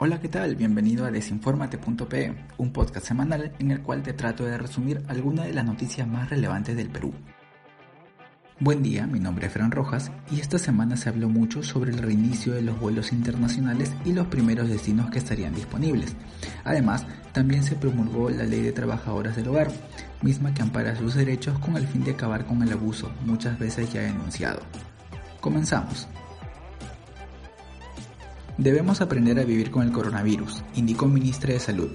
Hola, ¿qué tal? Bienvenido a desinformate.pe, un podcast semanal en el cual te trato de resumir algunas de las noticias más relevantes del Perú. Buen día, mi nombre es Fran Rojas y esta semana se habló mucho sobre el reinicio de los vuelos internacionales y los primeros destinos que estarían disponibles. Además, también se promulgó la Ley de Trabajadoras del Hogar, misma que ampara sus derechos con el fin de acabar con el abuso, muchas veces ya denunciado. Comenzamos. Debemos aprender a vivir con el coronavirus, indicó ministra de Salud.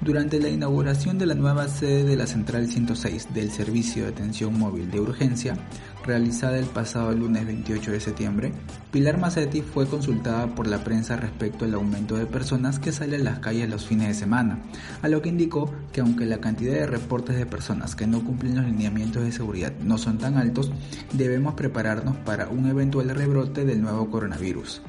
Durante la inauguración de la nueva sede de la Central 106 del Servicio de Atención Móvil de Urgencia, realizada el pasado lunes 28 de septiembre, Pilar Macetti fue consultada por la prensa respecto al aumento de personas que salen a las calles los fines de semana, a lo que indicó que aunque la cantidad de reportes de personas que no cumplen los lineamientos de seguridad no son tan altos, debemos prepararnos para un eventual rebrote del nuevo coronavirus.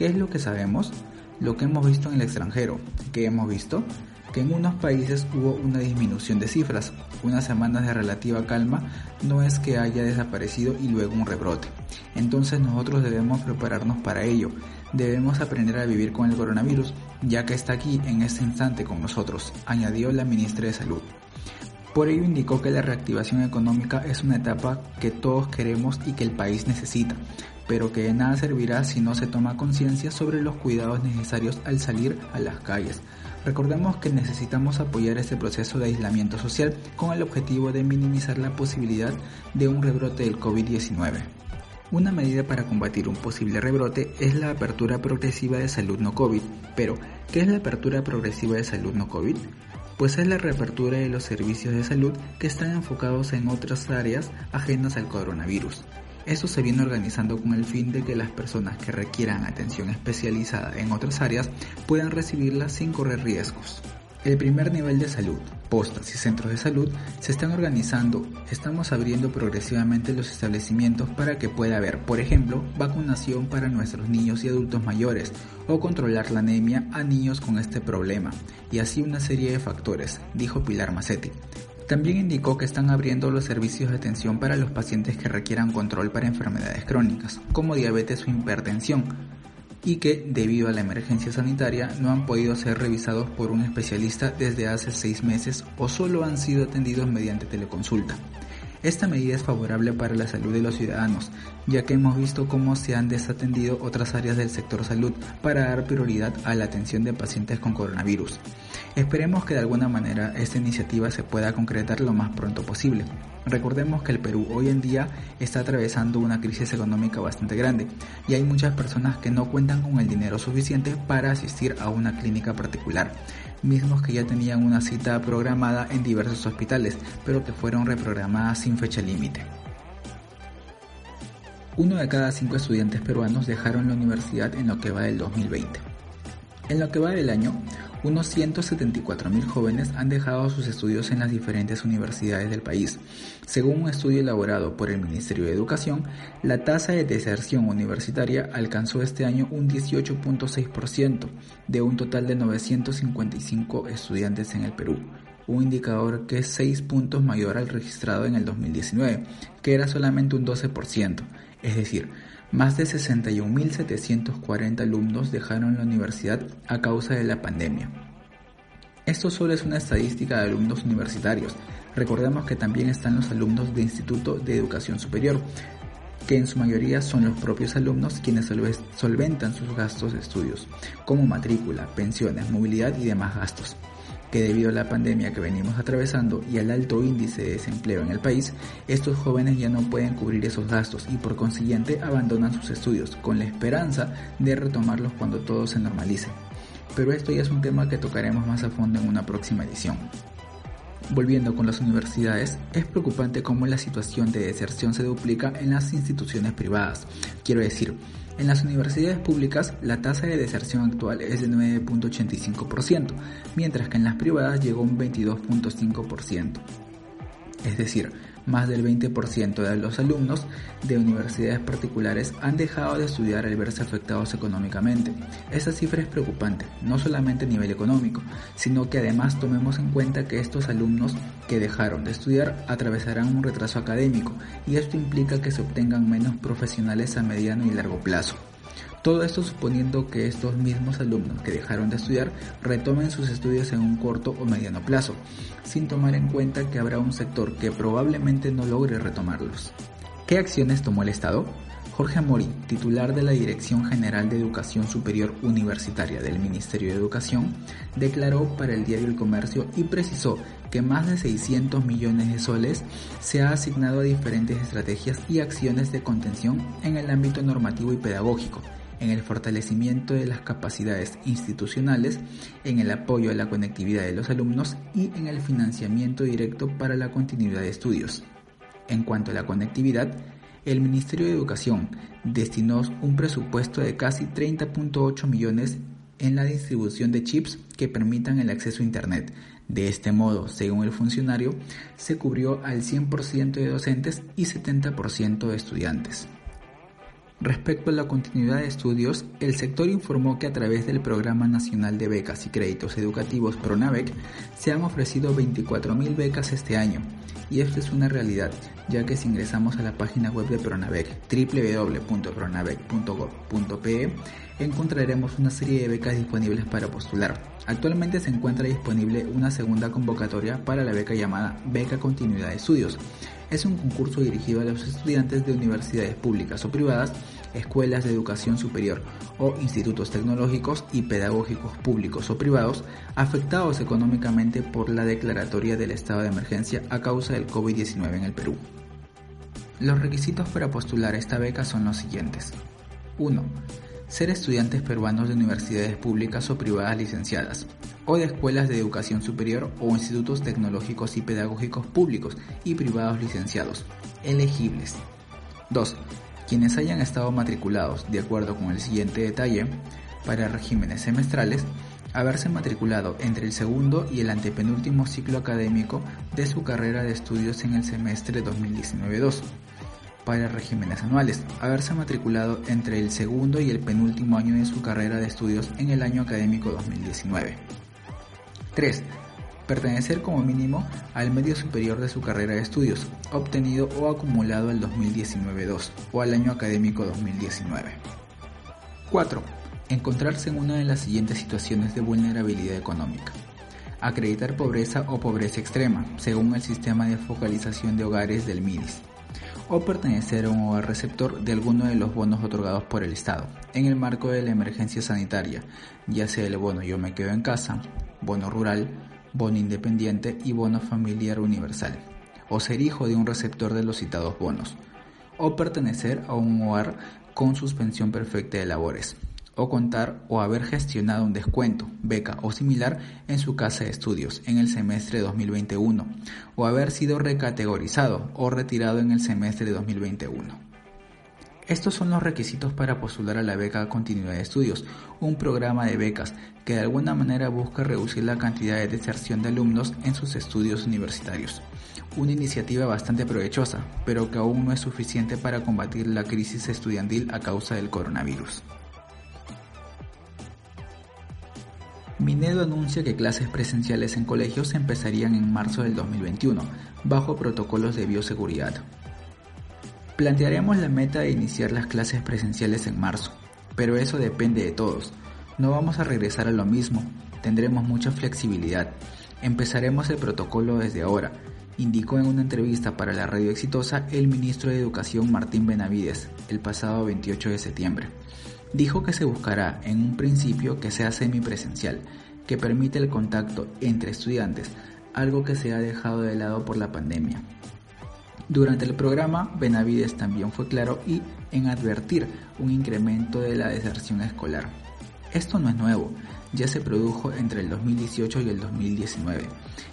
¿Qué es lo que sabemos? Lo que hemos visto en el extranjero. ¿Qué hemos visto? que en unos países hubo una disminución de cifras. Unas semanas de relativa calma no es que haya desaparecido y luego un rebrote. Entonces nosotros debemos prepararnos para ello. Debemos aprender a vivir con el coronavirus, ya que está aquí en este instante con nosotros, añadió la ministra de Salud. Por ello indicó que la reactivación económica es una etapa que todos queremos y que el país necesita, pero que de nada servirá si no se toma conciencia sobre los cuidados necesarios al salir a las calles. Recordemos que necesitamos apoyar este proceso de aislamiento social con el objetivo de minimizar la posibilidad de un rebrote del COVID-19. Una medida para combatir un posible rebrote es la apertura progresiva de salud no COVID. Pero, ¿qué es la apertura progresiva de salud no COVID? Pues es la reapertura de los servicios de salud que están enfocados en otras áreas ajenas al coronavirus. Esto se viene organizando con el fin de que las personas que requieran atención especializada en otras áreas puedan recibirla sin correr riesgos. El primer nivel de salud, postas y centros de salud se están organizando, estamos abriendo progresivamente los establecimientos para que pueda haber, por ejemplo, vacunación para nuestros niños y adultos mayores o controlar la anemia a niños con este problema, y así una serie de factores, dijo Pilar Macetti. También indicó que están abriendo los servicios de atención para los pacientes que requieran control para enfermedades crónicas, como diabetes o hipertensión, y que, debido a la emergencia sanitaria, no han podido ser revisados por un especialista desde hace seis meses o solo han sido atendidos mediante teleconsulta. Esta medida es favorable para la salud de los ciudadanos, ya que hemos visto cómo se han desatendido otras áreas del sector salud para dar prioridad a la atención de pacientes con coronavirus. Esperemos que de alguna manera esta iniciativa se pueda concretar lo más pronto posible. Recordemos que el Perú hoy en día está atravesando una crisis económica bastante grande y hay muchas personas que no cuentan con el dinero suficiente para asistir a una clínica particular, mismos que ya tenían una cita programada en diversos hospitales, pero que fueron reprogramadas sin fecha límite. Uno de cada cinco estudiantes peruanos dejaron la universidad en lo que va del 2020. En lo que va del año, unos 174.000 jóvenes han dejado sus estudios en las diferentes universidades del país. Según un estudio elaborado por el Ministerio de Educación, la tasa de deserción universitaria alcanzó este año un 18.6% de un total de 955 estudiantes en el Perú un indicador que es 6 puntos mayor al registrado en el 2019, que era solamente un 12%, es decir, más de 61.740 alumnos dejaron la universidad a causa de la pandemia. Esto solo es una estadística de alumnos universitarios. Recordemos que también están los alumnos de Instituto de Educación Superior, que en su mayoría son los propios alumnos quienes solventan sus gastos de estudios, como matrícula, pensiones, movilidad y demás gastos que debido a la pandemia que venimos atravesando y al alto índice de desempleo en el país, estos jóvenes ya no pueden cubrir esos gastos y por consiguiente abandonan sus estudios con la esperanza de retomarlos cuando todo se normalice. Pero esto ya es un tema que tocaremos más a fondo en una próxima edición. Volviendo con las universidades, es preocupante cómo la situación de deserción se duplica en las instituciones privadas. Quiero decir, en las universidades públicas la tasa de deserción actual es de 9.85%, mientras que en las privadas llegó a un 22.5%. Es decir, más del 20% de los alumnos de universidades particulares han dejado de estudiar al verse afectados económicamente. Esta cifra es preocupante, no solamente a nivel económico, sino que además tomemos en cuenta que estos alumnos que dejaron de estudiar atravesarán un retraso académico y esto implica que se obtengan menos profesionales a mediano y largo plazo. Todo esto suponiendo que estos mismos alumnos que dejaron de estudiar retomen sus estudios en un corto o mediano plazo, sin tomar en cuenta que habrá un sector que probablemente no logre retomarlos. ¿Qué acciones tomó el Estado? Jorge Mori, titular de la Dirección General de Educación Superior Universitaria del Ministerio de Educación, declaró para el diario El Comercio y precisó que más de 600 millones de soles se ha asignado a diferentes estrategias y acciones de contención en el ámbito normativo y pedagógico, en el fortalecimiento de las capacidades institucionales, en el apoyo a la conectividad de los alumnos y en el financiamiento directo para la continuidad de estudios. En cuanto a la conectividad, el Ministerio de Educación destinó un presupuesto de casi 30.8 millones en la distribución de chips que permitan el acceso a Internet. De este modo, según el funcionario, se cubrió al 100% de docentes y 70% de estudiantes. Respecto a la continuidad de estudios, el sector informó que a través del Programa Nacional de Becas y Créditos Educativos PRONAVEC se han ofrecido 24.000 becas este año, y esto es una realidad, ya que si ingresamos a la página web de PRONAVEC www.pronavec.gov.pe encontraremos una serie de becas disponibles para postular. Actualmente se encuentra disponible una segunda convocatoria para la beca llamada Beca Continuidad de Estudios, es un concurso dirigido a los estudiantes de universidades públicas o privadas, escuelas de educación superior o institutos tecnológicos y pedagógicos públicos o privados afectados económicamente por la declaratoria del estado de emergencia a causa del COVID-19 en el Perú. Los requisitos para postular esta beca son los siguientes. 1 ser estudiantes peruanos de universidades públicas o privadas licenciadas, o de escuelas de educación superior o institutos tecnológicos y pedagógicos públicos y privados licenciados, elegibles. 2. Quienes hayan estado matriculados, de acuerdo con el siguiente detalle, para regímenes semestrales, haberse matriculado entre el segundo y el antepenúltimo ciclo académico de su carrera de estudios en el semestre 2019-2 para regímenes anuales, haberse matriculado entre el segundo y el penúltimo año de su carrera de estudios en el año académico 2019. 3. Pertenecer como mínimo al medio superior de su carrera de estudios, obtenido o acumulado el 2019-2 o al año académico 2019. 4. Encontrarse en una de las siguientes situaciones de vulnerabilidad económica. Acreditar pobreza o pobreza extrema, según el sistema de focalización de hogares del MIDIS o pertenecer a un hogar receptor de alguno de los bonos otorgados por el Estado. En el marco de la emergencia sanitaria, ya sea el bono Yo me quedo en casa, bono rural, bono independiente y bono familiar universal, o ser hijo de un receptor de los citados bonos, o pertenecer a un hogar con suspensión perfecta de labores, o contar o haber gestionado un descuento, beca o similar en su casa de estudios en el semestre 2021 o haber sido recategorizado o retirado en el semestre 2021. Estos son los requisitos para postular a la beca Continuidad de Estudios, un programa de becas que de alguna manera busca reducir la cantidad de deserción de alumnos en sus estudios universitarios. Una iniciativa bastante provechosa, pero que aún no es suficiente para combatir la crisis estudiantil a causa del coronavirus. Minedo anuncia que clases presenciales en colegios empezarían en marzo del 2021, bajo protocolos de bioseguridad. Plantearemos la meta de iniciar las clases presenciales en marzo, pero eso depende de todos. No vamos a regresar a lo mismo, tendremos mucha flexibilidad. Empezaremos el protocolo desde ahora, indicó en una entrevista para la radio exitosa el ministro de Educación Martín Benavides el pasado 28 de septiembre dijo que se buscará en un principio que sea semipresencial, que permite el contacto entre estudiantes, algo que se ha dejado de lado por la pandemia. Durante el programa, Benavides también fue claro y en advertir un incremento de la deserción escolar. Esto no es nuevo, ya se produjo entre el 2018 y el 2019.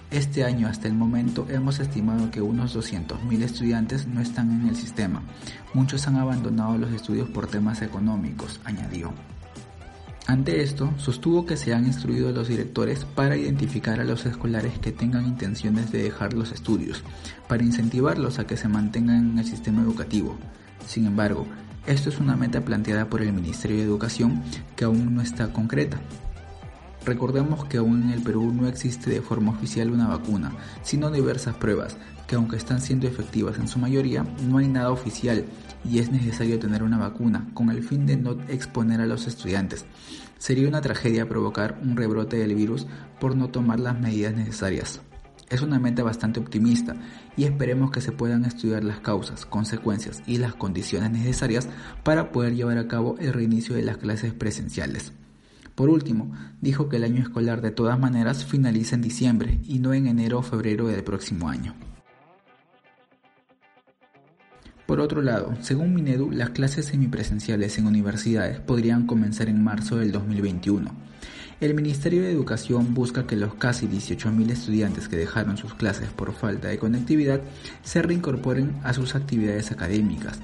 Este año hasta el momento hemos estimado que unos 200.000 estudiantes no están en el sistema. Muchos han abandonado los estudios por temas económicos, añadió. Ante esto, sostuvo que se han instruido a los directores para identificar a los escolares que tengan intenciones de dejar los estudios, para incentivarlos a que se mantengan en el sistema educativo. Sin embargo, esto es una meta planteada por el Ministerio de Educación que aún no está concreta. Recordemos que aún en el Perú no existe de forma oficial una vacuna, sino diversas pruebas, que aunque están siendo efectivas en su mayoría, no hay nada oficial y es necesario tener una vacuna con el fin de no exponer a los estudiantes. Sería una tragedia provocar un rebrote del virus por no tomar las medidas necesarias. Es una meta bastante optimista y esperemos que se puedan estudiar las causas, consecuencias y las condiciones necesarias para poder llevar a cabo el reinicio de las clases presenciales. Por último, dijo que el año escolar de todas maneras finaliza en diciembre y no en enero o febrero del próximo año. Por otro lado, según Minedu, las clases semipresenciales en universidades podrían comenzar en marzo del 2021. El Ministerio de Educación busca que los casi 18.000 estudiantes que dejaron sus clases por falta de conectividad se reincorporen a sus actividades académicas,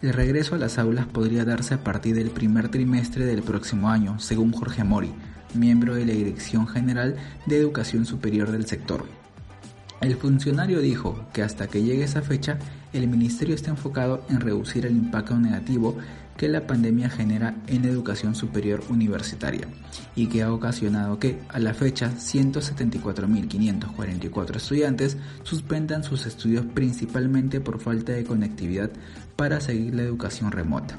el regreso a las aulas podría darse a partir del primer trimestre del próximo año, según Jorge Mori, miembro de la Dirección General de Educación Superior del sector. El funcionario dijo que hasta que llegue esa fecha, el ministerio está enfocado en reducir el impacto negativo que la pandemia genera en educación superior universitaria y que ha ocasionado que, a la fecha, 174.544 estudiantes suspendan sus estudios principalmente por falta de conectividad para seguir la educación remota.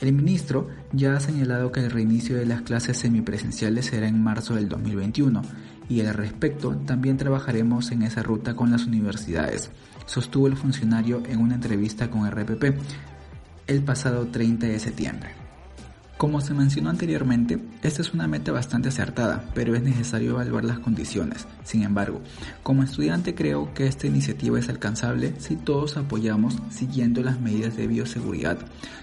El ministro ya ha señalado que el reinicio de las clases semipresenciales será en marzo del 2021 y al respecto también trabajaremos en esa ruta con las universidades, sostuvo el funcionario en una entrevista con RPP, el pasado 30 de septiembre. Como se mencionó anteriormente, esta es una meta bastante acertada, pero es necesario evaluar las condiciones. Sin embargo, como estudiante creo que esta iniciativa es alcanzable si todos apoyamos siguiendo las medidas de bioseguridad,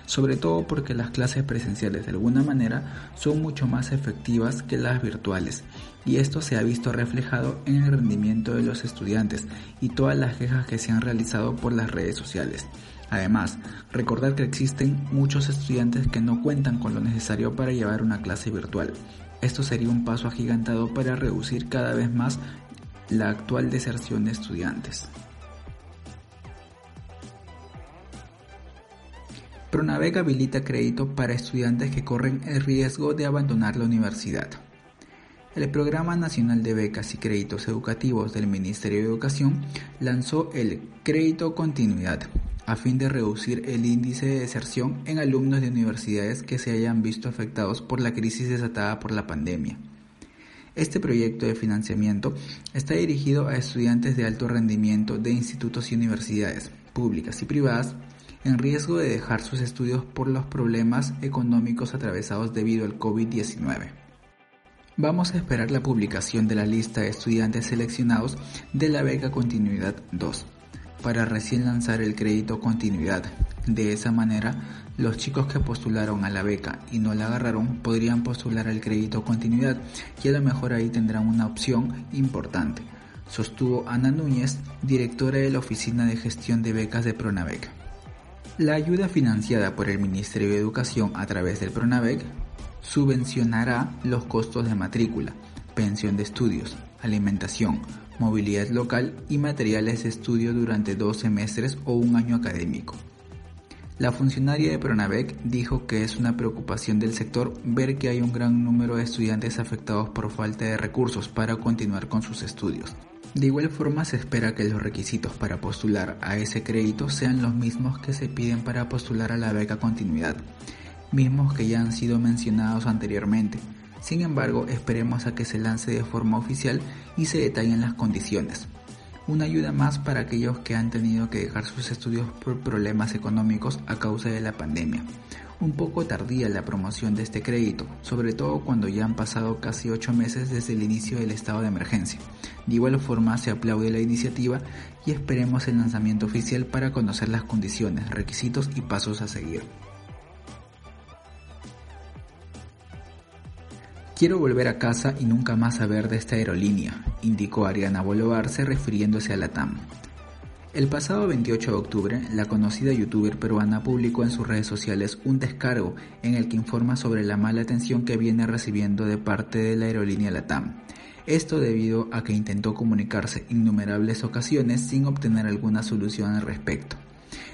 sobre todo porque las clases presenciales de alguna manera son mucho más efectivas que las virtuales, y esto se ha visto reflejado en el rendimiento de los estudiantes y todas las quejas que se han realizado por las redes sociales. Además, recordar que existen muchos estudiantes que no cuentan con lo necesario para llevar una clase virtual. Esto sería un paso agigantado para reducir cada vez más la actual deserción de estudiantes. Pronavec habilita crédito para estudiantes que corren el riesgo de abandonar la universidad. El Programa Nacional de Becas y Créditos Educativos del Ministerio de Educación lanzó el Crédito Continuidad, a fin de reducir el índice de deserción en alumnos de universidades que se hayan visto afectados por la crisis desatada por la pandemia. Este proyecto de financiamiento está dirigido a estudiantes de alto rendimiento de institutos y universidades, públicas y privadas, en riesgo de dejar sus estudios por los problemas económicos atravesados debido al COVID-19. Vamos a esperar la publicación de la lista de estudiantes seleccionados de la beca Continuidad 2 para recién lanzar el crédito continuidad. De esa manera, los chicos que postularon a la beca y no la agarraron podrían postular al crédito continuidad y a lo mejor ahí tendrán una opción importante, sostuvo Ana Núñez, directora de la Oficina de Gestión de Becas de Pronavec. La ayuda financiada por el Ministerio de Educación a través del Pronavec subvencionará los costos de matrícula, pensión de estudios, alimentación, movilidad local y materiales de estudio durante dos semestres o un año académico. La funcionaria de Pronavec dijo que es una preocupación del sector ver que hay un gran número de estudiantes afectados por falta de recursos para continuar con sus estudios. De igual forma se espera que los requisitos para postular a ese crédito sean los mismos que se piden para postular a la beca continuidad, mismos que ya han sido mencionados anteriormente, sin embargo, esperemos a que se lance de forma oficial y se detallen las condiciones. Una ayuda más para aquellos que han tenido que dejar sus estudios por problemas económicos a causa de la pandemia. Un poco tardía la promoción de este crédito, sobre todo cuando ya han pasado casi 8 meses desde el inicio del estado de emergencia. De igual forma se aplaude la iniciativa y esperemos el lanzamiento oficial para conocer las condiciones, requisitos y pasos a seguir. Quiero volver a casa y nunca más saber de esta aerolínea, indicó Ariana Bolovarse refiriéndose a la TAM. El pasado 28 de octubre, la conocida youtuber peruana publicó en sus redes sociales un descargo en el que informa sobre la mala atención que viene recibiendo de parte de la aerolínea LATAM. Esto debido a que intentó comunicarse innumerables ocasiones sin obtener alguna solución al respecto.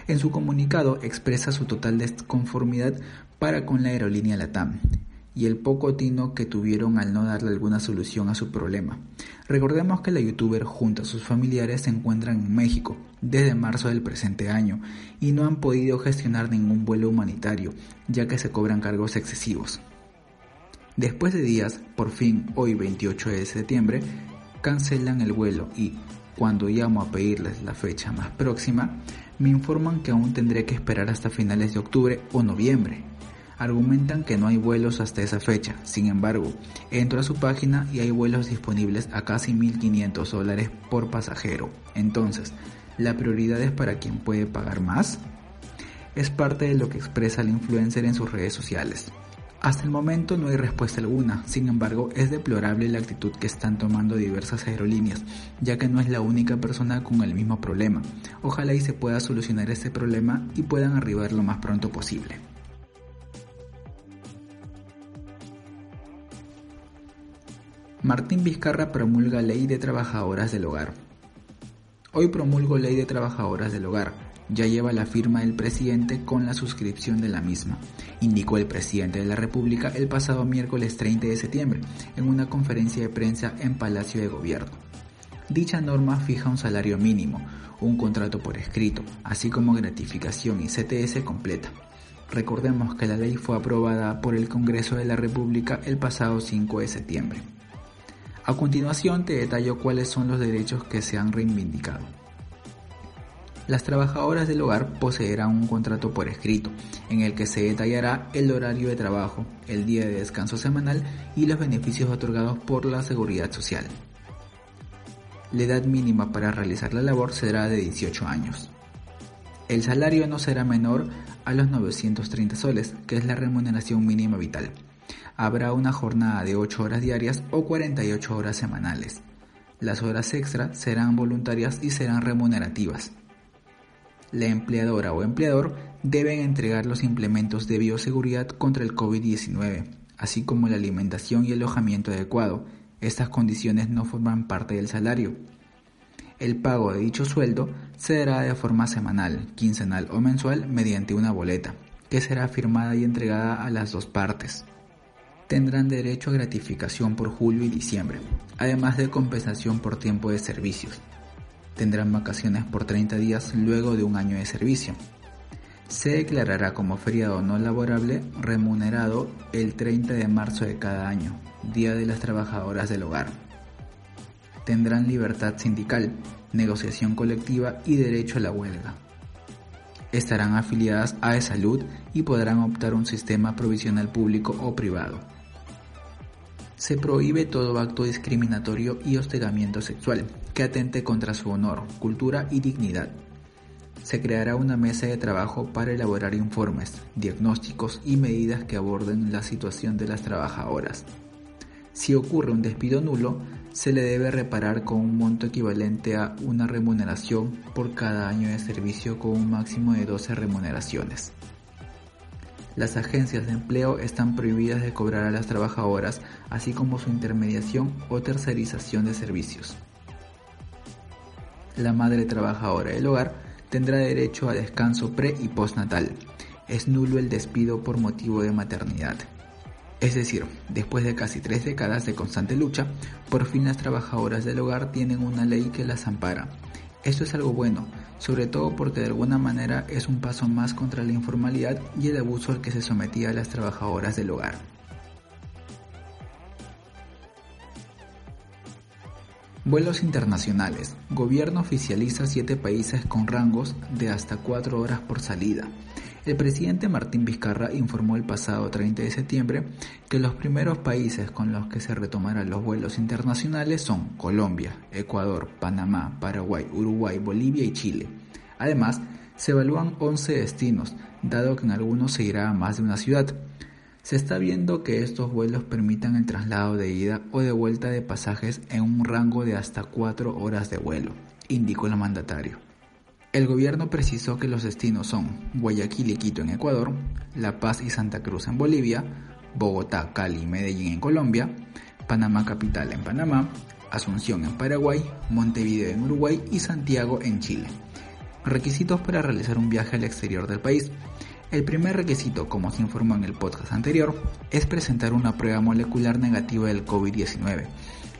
En su comunicado expresa su total desconformidad para con la aerolínea LATAM y el poco tino que tuvieron al no darle alguna solución a su problema. Recordemos que la youtuber junto a sus familiares se encuentran en México desde marzo del presente año y no han podido gestionar ningún vuelo humanitario, ya que se cobran cargos excesivos. Después de días, por fin, hoy 28 de septiembre, cancelan el vuelo y, cuando llamo a pedirles la fecha más próxima, me informan que aún tendré que esperar hasta finales de octubre o noviembre argumentan que no hay vuelos hasta esa fecha. Sin embargo, entro a su página y hay vuelos disponibles a casi 1.500 dólares por pasajero. Entonces, ¿la prioridad es para quien puede pagar más? Es parte de lo que expresa el influencer en sus redes sociales. Hasta el momento no hay respuesta alguna, sin embargo es deplorable la actitud que están tomando diversas aerolíneas, ya que no es la única persona con el mismo problema. Ojalá y se pueda solucionar este problema y puedan arribar lo más pronto posible. Martín Vizcarra promulga Ley de Trabajadoras del Hogar. Hoy promulgo Ley de Trabajadoras del Hogar. Ya lleva la firma del presidente con la suscripción de la misma, indicó el presidente de la República el pasado miércoles 30 de septiembre en una conferencia de prensa en Palacio de Gobierno. Dicha norma fija un salario mínimo, un contrato por escrito, así como gratificación y CTS completa. Recordemos que la ley fue aprobada por el Congreso de la República el pasado 5 de septiembre. A continuación te detallo cuáles son los derechos que se han reivindicado. Las trabajadoras del hogar poseerán un contrato por escrito, en el que se detallará el horario de trabajo, el día de descanso semanal y los beneficios otorgados por la seguridad social. La edad mínima para realizar la labor será de 18 años. El salario no será menor a los 930 soles, que es la remuneración mínima vital habrá una jornada de 8 horas diarias o 48 horas semanales. Las horas extra serán voluntarias y serán remunerativas. La empleadora o empleador deben entregar los implementos de bioseguridad contra el COVID-19, así como la alimentación y el alojamiento adecuado. Estas condiciones no forman parte del salario. El pago de dicho sueldo se dará de forma semanal, quincenal o mensual mediante una boleta, que será firmada y entregada a las dos partes tendrán derecho a gratificación por julio y diciembre, además de compensación por tiempo de servicios. Tendrán vacaciones por 30 días luego de un año de servicio. Se declarará como feriado no laborable remunerado el 30 de marzo de cada año, Día de las Trabajadoras del Hogar. Tendrán libertad sindical, negociación colectiva y derecho a la huelga. Estarán afiliadas a e Salud y podrán optar un sistema provisional público o privado se prohíbe todo acto discriminatorio y hostigamiento sexual que atente contra su honor, cultura y dignidad. Se creará una mesa de trabajo para elaborar informes, diagnósticos y medidas que aborden la situación de las trabajadoras. Si ocurre un despido nulo, se le debe reparar con un monto equivalente a una remuneración por cada año de servicio con un máximo de 12 remuneraciones. Las agencias de empleo están prohibidas de cobrar a las trabajadoras, así como su intermediación o tercerización de servicios. La madre trabajadora del hogar tendrá derecho a descanso pre y postnatal. Es nulo el despido por motivo de maternidad. Es decir, después de casi tres décadas de constante lucha, por fin las trabajadoras del hogar tienen una ley que las ampara. Esto es algo bueno, sobre todo porque de alguna manera es un paso más contra la informalidad y el abuso al que se sometía a las trabajadoras del hogar. Vuelos internacionales. Gobierno oficializa siete países con rangos de hasta cuatro horas por salida. El presidente Martín Vizcarra informó el pasado 30 de septiembre que los primeros países con los que se retomarán los vuelos internacionales son Colombia, Ecuador, Panamá, Paraguay, Uruguay, Bolivia y Chile. Además, se evalúan 11 destinos, dado que en algunos se irá a más de una ciudad. Se está viendo que estos vuelos permitan el traslado de ida o de vuelta de pasajes en un rango de hasta 4 horas de vuelo, indicó el mandatario. El gobierno precisó que los destinos son Guayaquil y Quito en Ecuador, La Paz y Santa Cruz en Bolivia, Bogotá, Cali y Medellín en Colombia, Panamá Capital en Panamá, Asunción en Paraguay, Montevideo en Uruguay y Santiago en Chile. Requisitos para realizar un viaje al exterior del país. El primer requisito, como se informó en el podcast anterior, es presentar una prueba molecular negativa del COVID-19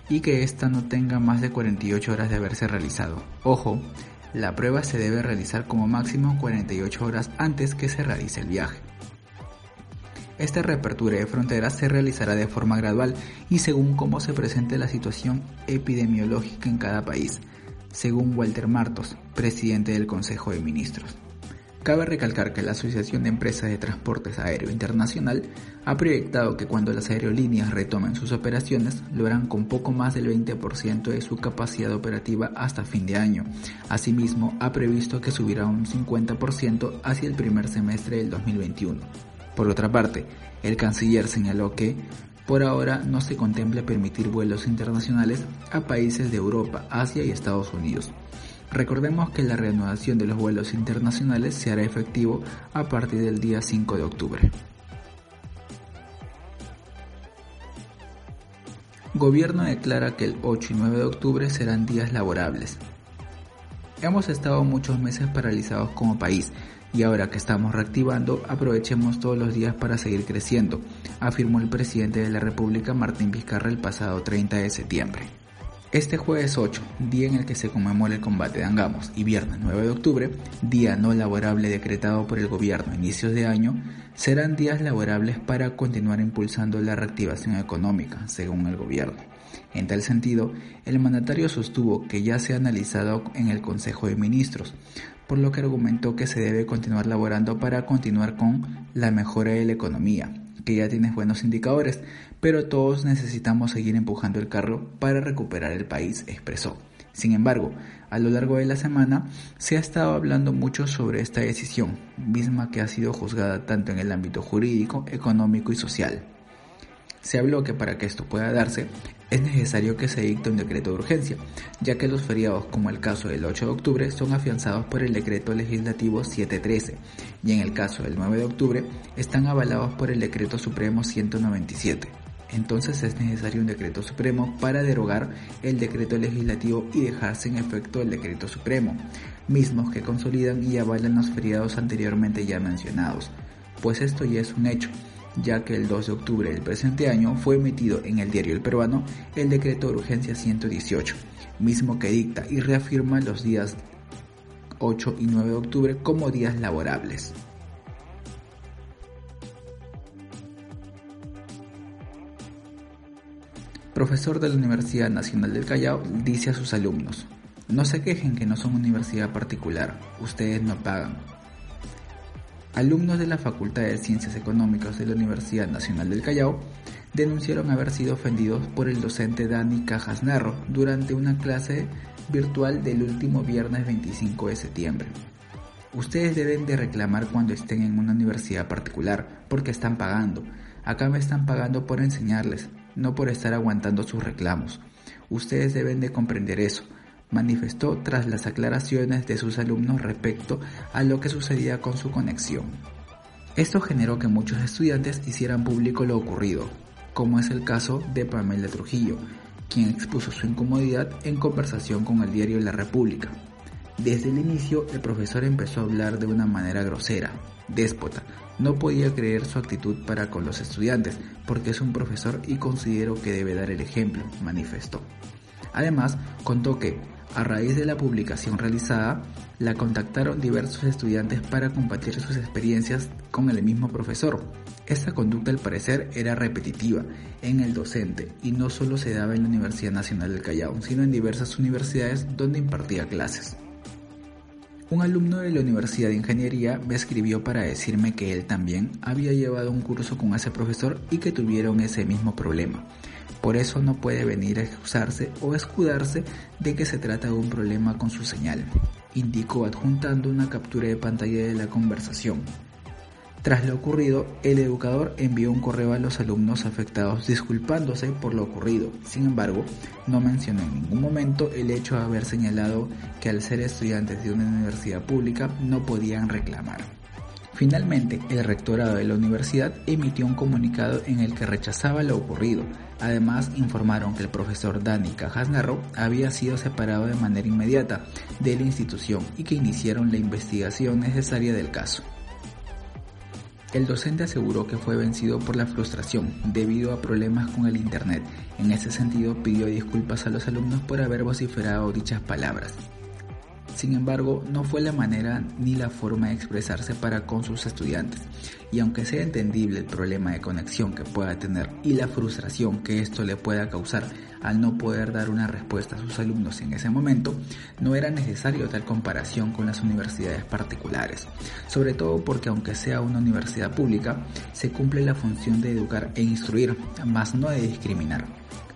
y que ésta no tenga más de 48 horas de haberse realizado. Ojo, la prueba se debe realizar como máximo 48 horas antes que se realice el viaje. Esta reapertura de fronteras se realizará de forma gradual y según cómo se presente la situación epidemiológica en cada país, según Walter Martos, presidente del Consejo de Ministros. Cabe recalcar que la Asociación de Empresas de Transportes Aéreo Internacional ha proyectado que cuando las aerolíneas retomen sus operaciones lo harán con poco más del 20% de su capacidad operativa hasta fin de año. Asimismo, ha previsto que subirá un 50% hacia el primer semestre del 2021. Por otra parte, el canciller señaló que por ahora no se contempla permitir vuelos internacionales a países de Europa, Asia y Estados Unidos. Recordemos que la reanudación de los vuelos internacionales se hará efectivo a partir del día 5 de octubre. Gobierno declara que el 8 y 9 de octubre serán días laborables. Hemos estado muchos meses paralizados como país y ahora que estamos reactivando aprovechemos todos los días para seguir creciendo, afirmó el presidente de la República Martín Vizcarra el pasado 30 de septiembre. Este jueves 8, día en el que se conmemora el combate de Angamos, y viernes 9 de octubre, día no laborable decretado por el gobierno a inicios de año, serán días laborables para continuar impulsando la reactivación económica, según el gobierno. En tal sentido, el mandatario sostuvo que ya se ha analizado en el Consejo de Ministros, por lo que argumentó que se debe continuar laborando para continuar con la mejora de la economía, que ya tienes buenos indicadores, pero todos necesitamos seguir empujando el carro para recuperar el país, expresó. Sin embargo, a lo largo de la semana se ha estado hablando mucho sobre esta decisión, misma que ha sido juzgada tanto en el ámbito jurídico, económico y social. Se habló que para que esto pueda darse es necesario que se dicte un decreto de urgencia, ya que los feriados como el caso del 8 de octubre son afianzados por el decreto legislativo 713 y en el caso del 9 de octubre están avalados por el decreto supremo 197. Entonces es necesario un decreto supremo para derogar el decreto legislativo y dejarse en efecto el decreto supremo, mismos que consolidan y avalan los feriados anteriormente ya mencionados, pues esto ya es un hecho ya que el 2 de octubre del presente año fue emitido en el diario El Peruano el decreto de urgencia 118, mismo que dicta y reafirma los días 8 y 9 de octubre como días laborables. Profesor de la Universidad Nacional del Callao dice a sus alumnos, no se quejen que no son universidad particular, ustedes no pagan, Alumnos de la Facultad de Ciencias Económicas de la Universidad Nacional del Callao denunciaron haber sido ofendidos por el docente Dani Cajas Narro durante una clase virtual del último viernes 25 de septiembre. Ustedes deben de reclamar cuando estén en una universidad particular, porque están pagando. Acá me están pagando por enseñarles, no por estar aguantando sus reclamos. Ustedes deben de comprender eso manifestó tras las aclaraciones de sus alumnos respecto a lo que sucedía con su conexión. Esto generó que muchos estudiantes hicieran público lo ocurrido, como es el caso de Pamela Trujillo, quien expuso su incomodidad en conversación con el diario La República. Desde el inicio, el profesor empezó a hablar de una manera grosera, déspota. No podía creer su actitud para con los estudiantes, porque es un profesor y considero que debe dar el ejemplo, manifestó. Además, contó que a raíz de la publicación realizada, la contactaron diversos estudiantes para compartir sus experiencias con el mismo profesor. Esta conducta al parecer era repetitiva en el docente y no solo se daba en la Universidad Nacional del Callao, sino en diversas universidades donde impartía clases. Un alumno de la Universidad de Ingeniería me escribió para decirme que él también había llevado un curso con ese profesor y que tuvieron ese mismo problema. Por eso no puede venir a excusarse o escudarse de que se trata de un problema con su señal, indicó adjuntando una captura de pantalla de la conversación. Tras lo ocurrido, el educador envió un correo a los alumnos afectados disculpándose por lo ocurrido. Sin embargo, no mencionó en ningún momento el hecho de haber señalado que al ser estudiantes de una universidad pública no podían reclamar. Finalmente, el rectorado de la universidad emitió un comunicado en el que rechazaba lo ocurrido. Además, informaron que el profesor Dani Cajas había sido separado de manera inmediata de la institución y que iniciaron la investigación necesaria del caso. El docente aseguró que fue vencido por la frustración debido a problemas con el Internet. En ese sentido pidió disculpas a los alumnos por haber vociferado dichas palabras. Sin embargo, no fue la manera ni la forma de expresarse para con sus estudiantes, y aunque sea entendible el problema de conexión que pueda tener y la frustración que esto le pueda causar al no poder dar una respuesta a sus alumnos en ese momento, no era necesario tal comparación con las universidades particulares, sobre todo porque aunque sea una universidad pública, se cumple la función de educar e instruir, más no de discriminar.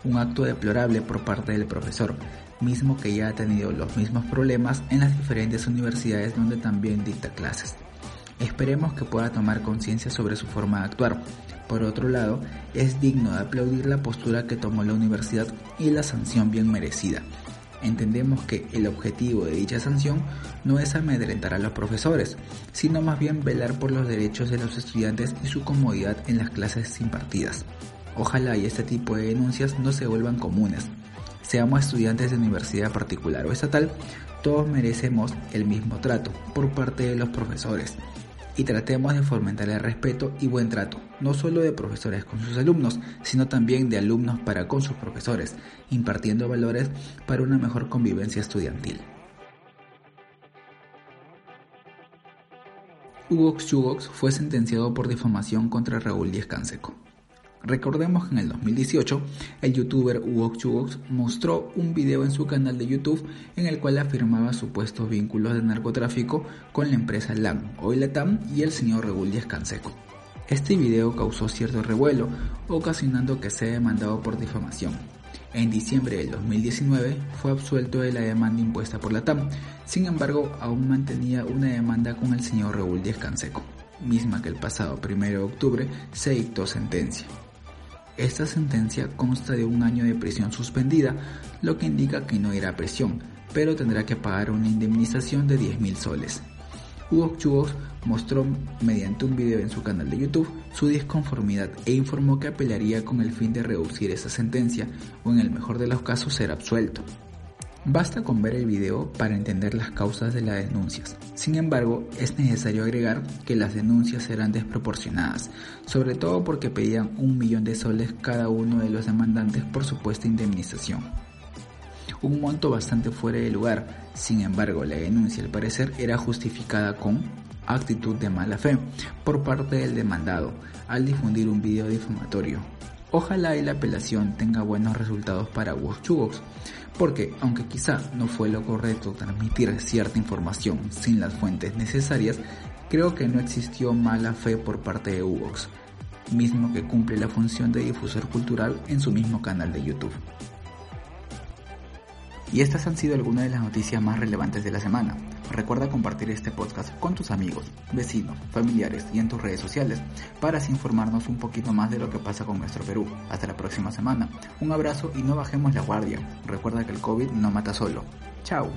Un acto deplorable por parte del profesor, mismo que ya ha tenido los mismos problemas en las diferentes universidades donde también dicta clases. Esperemos que pueda tomar conciencia sobre su forma de actuar. Por otro lado, es digno de aplaudir la postura que tomó la universidad y la sanción bien merecida. Entendemos que el objetivo de dicha sanción no es amedrentar a los profesores, sino más bien velar por los derechos de los estudiantes y su comodidad en las clases impartidas. Ojalá y este tipo de denuncias no se vuelvan comunes, seamos estudiantes de universidad particular o estatal, todos merecemos el mismo trato por parte de los profesores y tratemos de fomentar el respeto y buen trato, no solo de profesores con sus alumnos, sino también de alumnos para con sus profesores, impartiendo valores para una mejor convivencia estudiantil. Hugo Xugox fue sentenciado por difamación contra Raúl Díaz Canseco. Recordemos que en el 2018 el youtuber Chugox mostró un video en su canal de YouTube en el cual afirmaba supuestos vínculos de narcotráfico con la empresa LAM, hoy Latam y el señor Raúl Díaz Canseco. Este video causó cierto revuelo, ocasionando que sea demandado por difamación. En diciembre del 2019 fue absuelto de la demanda impuesta por la TAM, sin embargo aún mantenía una demanda con el señor Raúl Díaz Canseco, misma que el pasado 1 de octubre se dictó sentencia. Esta sentencia consta de un año de prisión suspendida, lo que indica que no irá a prisión, pero tendrá que pagar una indemnización de 10.000 soles. Hugo Chubos mostró mediante un video en su canal de YouTube su disconformidad e informó que apelaría con el fin de reducir esa sentencia o en el mejor de los casos ser absuelto. Basta con ver el video para entender las causas de las denuncias. Sin embargo, es necesario agregar que las denuncias eran desproporcionadas, sobre todo porque pedían un millón de soles cada uno de los demandantes por supuesta indemnización. Un monto bastante fuera de lugar, sin embargo la denuncia al parecer era justificada con actitud de mala fe por parte del demandado al difundir un video difamatorio. Ojalá y la apelación tenga buenos resultados para Chugox porque aunque quizá no fue lo correcto transmitir cierta información sin las fuentes necesarias, creo que no existió mala fe por parte de Uvox, mismo que cumple la función de difusor cultural en su mismo canal de YouTube. Y estas han sido algunas de las noticias más relevantes de la semana. Recuerda compartir este podcast con tus amigos, vecinos, familiares y en tus redes sociales para así informarnos un poquito más de lo que pasa con nuestro Perú. Hasta la próxima semana. Un abrazo y no bajemos la guardia. Recuerda que el COVID no mata solo. Chao.